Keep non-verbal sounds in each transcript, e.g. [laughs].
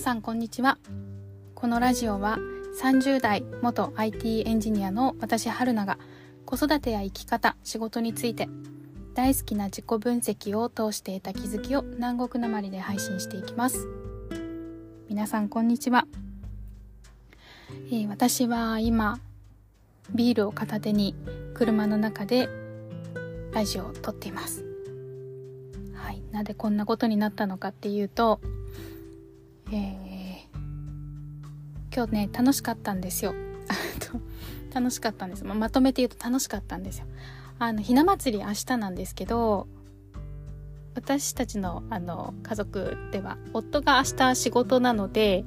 皆さんこんにちは。このラジオは30代元 IT エンジニアの私春菜が子育てや生き方仕事について大好きな自己分析を通して得た気づきを南国なまりで配信していきます。皆さんこんにちは、えー、私は今ビールを片手に車の中でラジオを撮っています。はい。なぜこんなことになったのかっていうとえー、今日ね楽しかったんですよ。[laughs] 楽しかったんです、ま、まとめて言うと楽しかったんですよ。あのひな祭り明日なんですけど私たちのあの家族では夫が明日仕事なので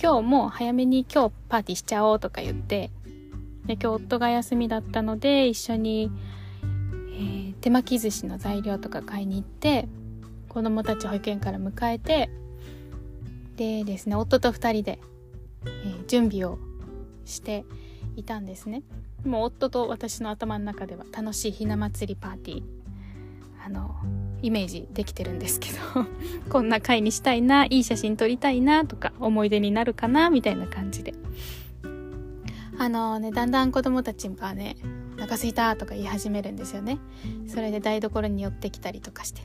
今日も早めに今日パーティーしちゃおうとか言ってで今日夫が休みだったので一緒に、えー、手巻き寿司の材料とか買いに行って子供たち保育園から迎えてでですね夫と2人で、えー、準備をしていたんですね。もう夫と私の頭の中では楽しいひな祭りパーティーあのイメージできてるんですけど [laughs] こんな回にしたいないい写真撮りたいなとか思い出になるかなみたいな感じで。あのねだんだん子供たちがねお腹すいたとか言い始めるんですよね。それで台所に寄ってきたりとかして。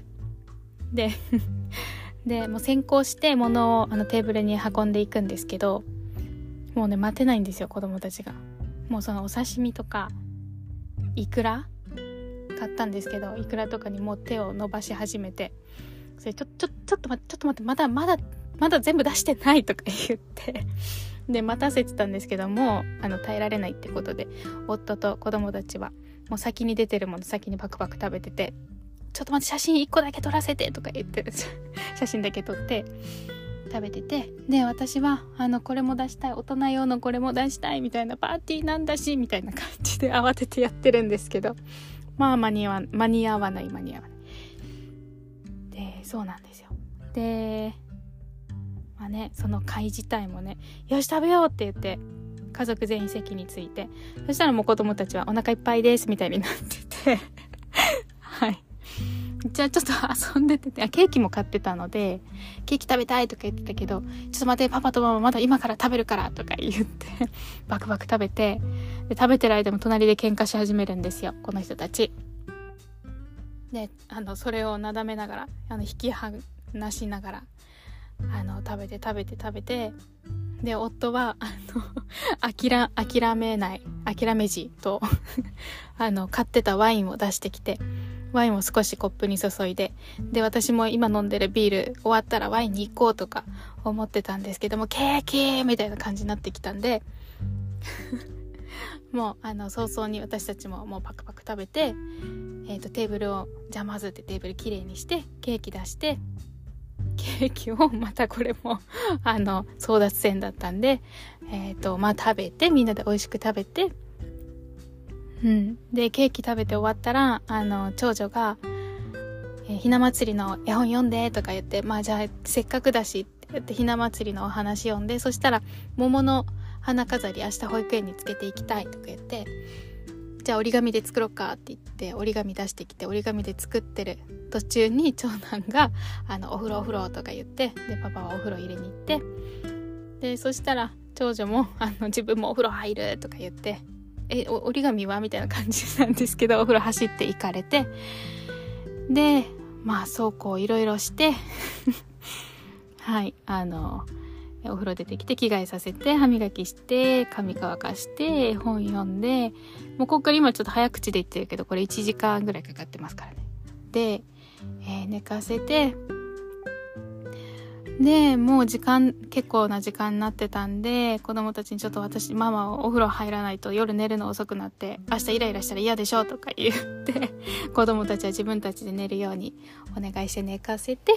ででもう先行して物をあのテーブルに運んでいくんですけどもうね待てないんですよ子供たちが。もうそのお刺身とかイクラ？買ったんですけどイクラとかにもう手を伸ばし始めて。それちょちょちょっと待ってちょっと待ってまだまだまだ全部出してないとか [laughs] 言ってで待たせてたんですけどもあの耐えられないってことで夫と子供たちはもう先に出てるもの先にパクパク食べててちょっと待って写真1個だけ撮らせてとか言って [laughs] 写真だけ撮って食べてて。で私はあのこれも出したい大人用のこれも出したいみたいなパーティーなんだしみたいな感じで慌ててやってるんですけど。まあ間に合わ間に合わない間に合わない。でそうなんですよ。でまあねその会自体もねよし食べようって言って家族全員席について。そしたらもう子供たちはお腹いっぱいですみたいになってて。じゃあちょっと遊んでてて、ケーキも買ってたので、ケーキ食べたいとか言ってたけど、ちょっと待って、パパとママまだ今から食べるからとか言って、[laughs] バクバク食べて、で食べてる間も隣で喧嘩し始めるんですよ、この人たち。で、あの、それをなだめながら、あの、引き離しながら、あの、食べて食べて食べて、で、夫は、あの、[laughs] 諦、諦めない、諦めじと [laughs] あの、買ってたワインを出してきて、ワインを少しコップに注いで、で、私も今飲んでるビール終わったらワインに行こうとか思ってたんですけども、ケーキみたいな感じになってきたんで、[laughs] もう、あの、早々に私たちももうパクパク食べて、えっ、ー、と、テーブルを、じゃあまずってテーブルきれいにして、ケーキ出して、ケーキをまたこれも [laughs] あの争奪戦だったんでえっ、ー、とまあ食べてみんなで美味しく食べてうん。で、ケーキ食べて終わったら、あの、長女が、えー、ひな祭りの絵本読んでとか言って、まあじゃあせっかくだしって言ってひな祭りのお話読んで、そしたら桃の花飾り明日保育園につけていきたいとか言って、じゃあ折り紙で作ろうかって言って折り紙出してきて折り紙で作ってる途中に長男が「あのお風呂お風呂」とか言ってでパパはお風呂入れに行ってでそしたら長女もあの自分もお風呂入るとか言ってえ折り紙は？みたいな感じなんですけどお風呂走って行かれて。でまあそうこういろいろして。[laughs] はいあのお風呂出てきて着替えさせて歯磨きして髪乾かして絵本読んでもうここから今ちょっと早口で言ってるけどこれ1時間ぐらいかかってますからね。で、えー、寝かせてで、もう時間、結構な時間になってたんで、子供たちにちょっと私、ママお風呂入らないと夜寝るの遅くなって、明日イライラしたら嫌でしょとか言って、[laughs] 子供たちは自分たちで寝るようにお願いして寝かせて、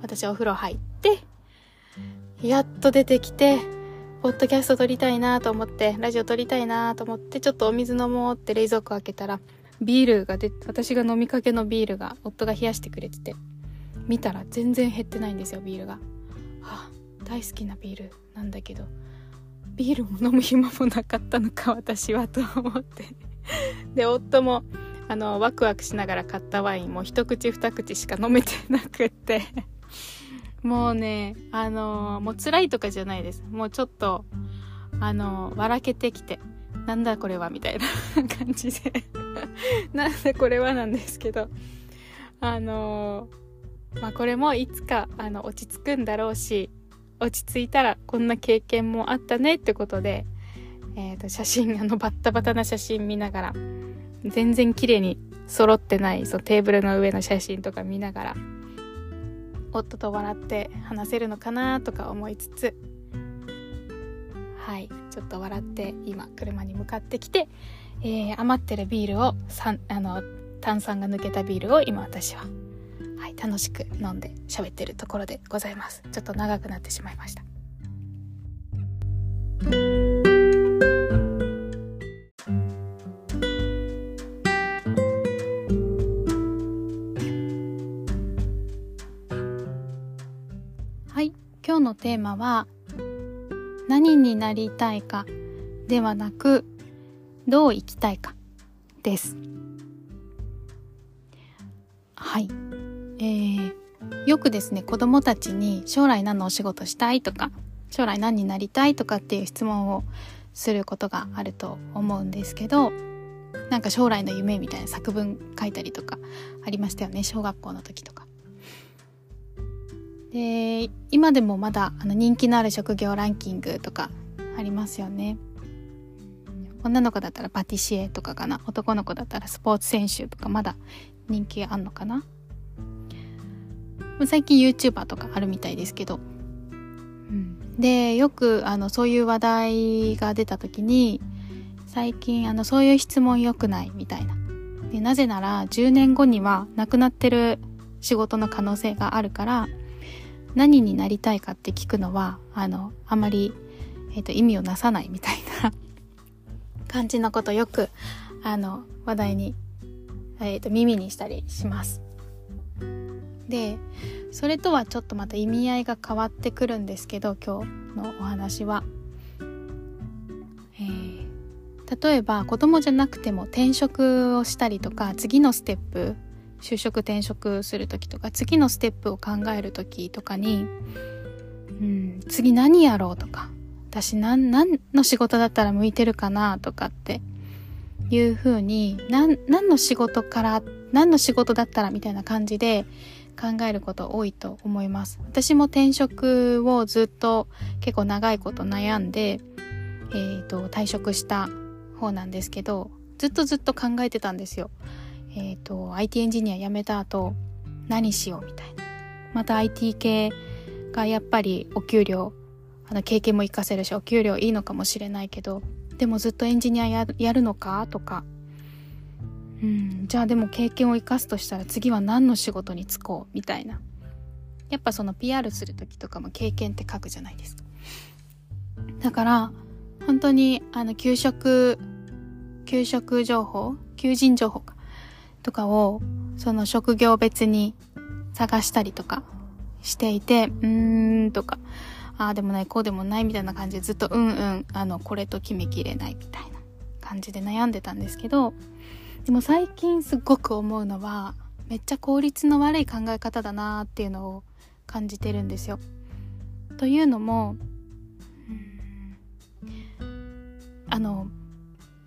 私はお風呂入って、やっと出てきて、ポッドキャスト撮りたいなと思って、ラジオ撮りたいなと思って、ちょっとお水飲もうって冷蔵庫開けたら、ビールが出て、私が飲みかけのビールが夫が冷やしてくれてて、見たら全然減ってないんですよビールが。あ大好きなビールなんだけどビールも飲む暇もなかったのか私はと思って [laughs] で夫もあのワクワクしながら買ったワインも一口二口しか飲めてなくって [laughs] もうね、あの、もう辛いとかじゃないです。もうちょっと、あの、笑けてきて、なんだこれはみたいな [laughs] 感じでなんだこれはなんですけど、あのー、まあこれもいつか、あの、落ち着くんだろうし、落ち着いたらこんな経験もあったねってことで、え、ー、と、写真、あの、バッタバタな写真見ながら、全然綺麗に揃ってない、そのテーブルの上の写真とか見ながら、夫と笑って話せるのかなとか思いつつはいちょっと笑って今車に向かってきて、えー、余ってるビールをあの炭酸が抜けたビールを今私は、楽しく飲んで喋ってるところでございます。ちょっと長くなってしまいました。はい今日のテーマは何になりたいかではなくどう生きたいかです。はい。えー、よくですね子供たちに将来何のお仕事したいとか将来何になりたいとかっていう質問をすることがあると思うんですけどなんか将来の夢みたいな作文書いたりとかありましたよね小学校の時とか。で今でもまだあの人気のある職業ランキングとかありますよね女の子だったらパティシエとかかな男の子だったらスポーツ選手とかまだ人気あんのかな最近 YouTuber とかあるみたいですけど、うん、でよくあのそういう話題が出た時に最近あのそういう質問良くないみたいな。でなぜなら10年後にはなくなってる仕事の可能性があるから何になりたいかって聞くのはあのあまり、えーと、意味をなさないみたいな [laughs] 感じのことよくあの話題に、えーと、耳にしたりします。でそれとはちょっとまた意味合いが変わってくるんですけど今日のお話は。えー、例えば子供じゃなくても転職をしたりとか次のステップ就職転職する時とか次のステップを考える時とかに、うん、次何やろうとか私何何の仕事だったら向いてるかなとかっていうふうに何何の仕事から何の仕事だったらみたいな感じで考えること多いと思います。私も転職をずっと結構長いこと悩んで、えーと退職した方なんですけどずっとずっと考えてたんですよ。えっ、ー、と IT エンジニア辞めた後何しようみたいな。また IT 系がやっぱりお給料あの経験も活かせるしお給料いいのかもしれないけどでもずっとエンジニアややるのかとかうん。じゃあでも経験を生かすとしたら次は何の仕事に就こうみたいな。やっぱその PR する時とかも経験って書くじゃないですか。だから本当にあの給食給食情報求人情報か。とかをその職業別に探したりとかしていて、うーんとか、ああでもない、こうでもないみたいな感じでずっとうんうん、あの、これと決めきれないみたいな感じで悩んでたんですけど、でも最近すっごく思うのは、めっちゃ効率の悪い考え方だなーっていうのを感じてるんですよ。というのも、あの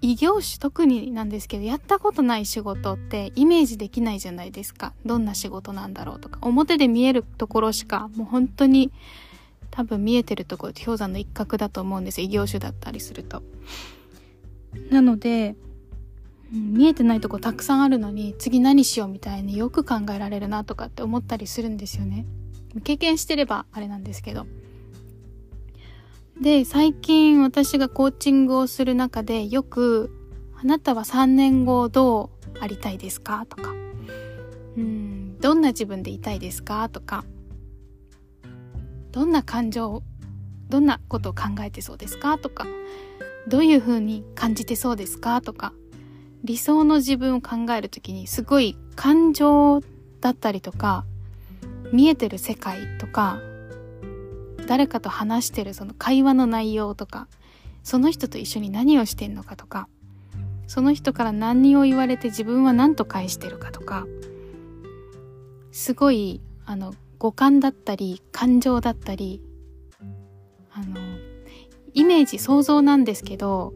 異業種特になんですけどやったことない仕事ってイメージできないじゃないですか。どんな仕事なんだろうとか。表で見えるところしかもう本当に多分見えてるところって氷山の一角だと思うんです異業種だったりすると。なので、見えてないとこたくさんあるのに次何しようみたいによく考えられるなとかって思ったりするんですよね。経験してればあれなんですけど。で、最近私がコーチングをする中でよく、あなたは3年後どうありたいですかとか、うん、どんな自分でいたいですかとか、どんな感情、どんなことを考えてそうですかとか、どういうふうに感じてそうですかとか、理想の自分を考えるときにすごい感情だったりとか、見えてる世界とか誰かと話してるその会話の内容とかその人と一緒に何をしてんのかとかその人から何を言われて自分は何と返してるかとかすごいあの五感だったり感情だったりあのイメージ想像なんですけど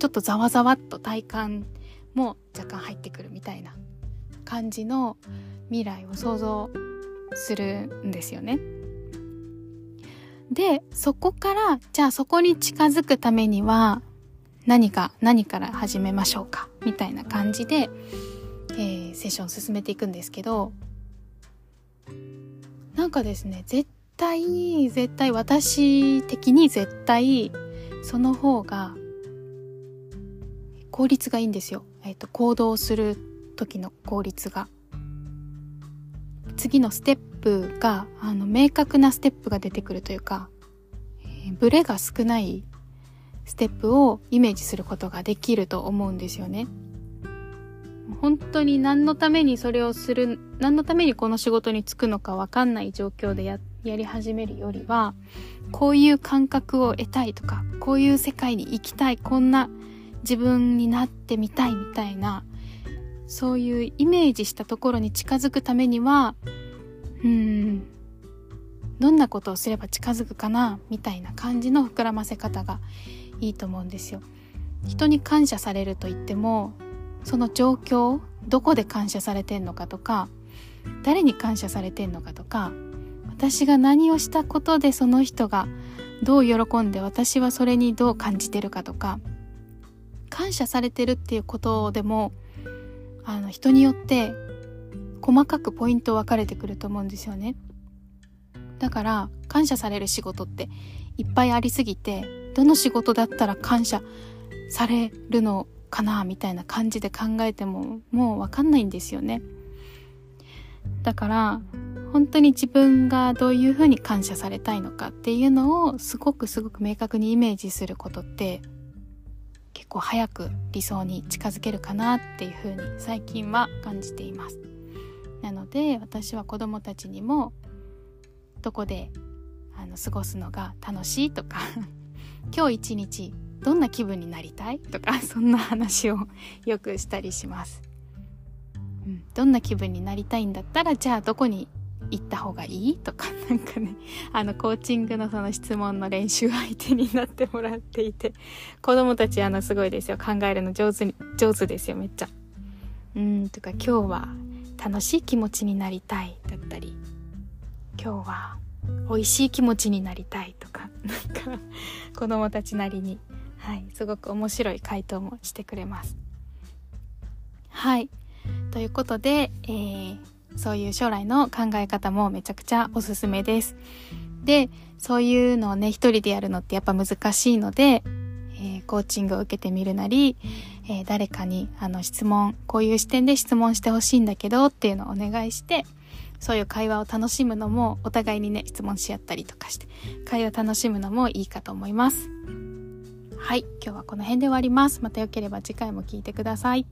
ちょっとざわざわっと体感も若干入ってくるみたいな感じの未来を想像するんですよね。でそこからじゃあそこに近づくためには何か何から始めましょうか？みたいな感じで、えー、セッションを進めていくんですけどなんかですね絶対絶対私的に絶対その方が効率がいいんですよ、えーと、行動する時の効率が次のステップがあの明確なステップが出てくるというか、えー、ブレが少ないステップをイメージすることができると思うんですよね。本当に何のためにそれをする何のためにこの仕事に就くのか分かんない状況でややり始めるよりはこういう感覚を得たいとかこういう世界に行きたいこんな自分になってみたいみたいなそういうイメージしたところに近づくためにはうんどんなことをすれば近づくかなみたいな感じの膨らませ方がいいと思うんですよ。人に感謝されると言ってもその状況どこで感謝されてんのかとか誰に感謝されてんのかとか私が何をしたことでその人がどう喜んで私はそれにどう感じてるかとか感謝されてるっていうことでもあの人によって細かくポイント分かれてくると思うんですよね。だから感謝される仕事っていっぱいありすぎてどの仕事だったら感謝されるのかなみたいな感じで考えてももう分かんないんですよね。だから本当に自分がどういうふうに感謝されたいのかっていうのをすごくすごく明確にイメージすることって結構早く理想に近づけるかなっていうふうに最近は感じています。なので私は子供たちにもどこであの過ごすのが楽しいとか [laughs] 今日一日どんな気分になりたいとか [laughs] そんな話をよくしたりします、うん、どんな気分になりたいんだったらじゃあどこに行った方がいい？とか [laughs] なんかねあのコーチングのその質問の練習相手になってもらっていて子供たちあのすごいですよ。考えるの上手に上手ですよめっちゃ。うんとか今日は楽しい気持ちになりたいだったり今日は美味しい気持ちになりたいとか [laughs] なんか子供たちなりにはいすごく面白い回答もしてくれます。はい。ということで、えー、そういう将来の考え方もめちゃくちゃおすすめです。でそういうのをね一人でやるのってやっぱ難しいので、えー、コーチングを受けてみるなり、えー、誰かにあの質問こういう視点で質問してほしいんだけどっていうのをお願いしてそういう会話を楽しむのもお互いにね質問し合ったりとかして会話を楽しむのもいいかと思います。はい今日はこの辺で終わります。またよければ次回も聞いてください。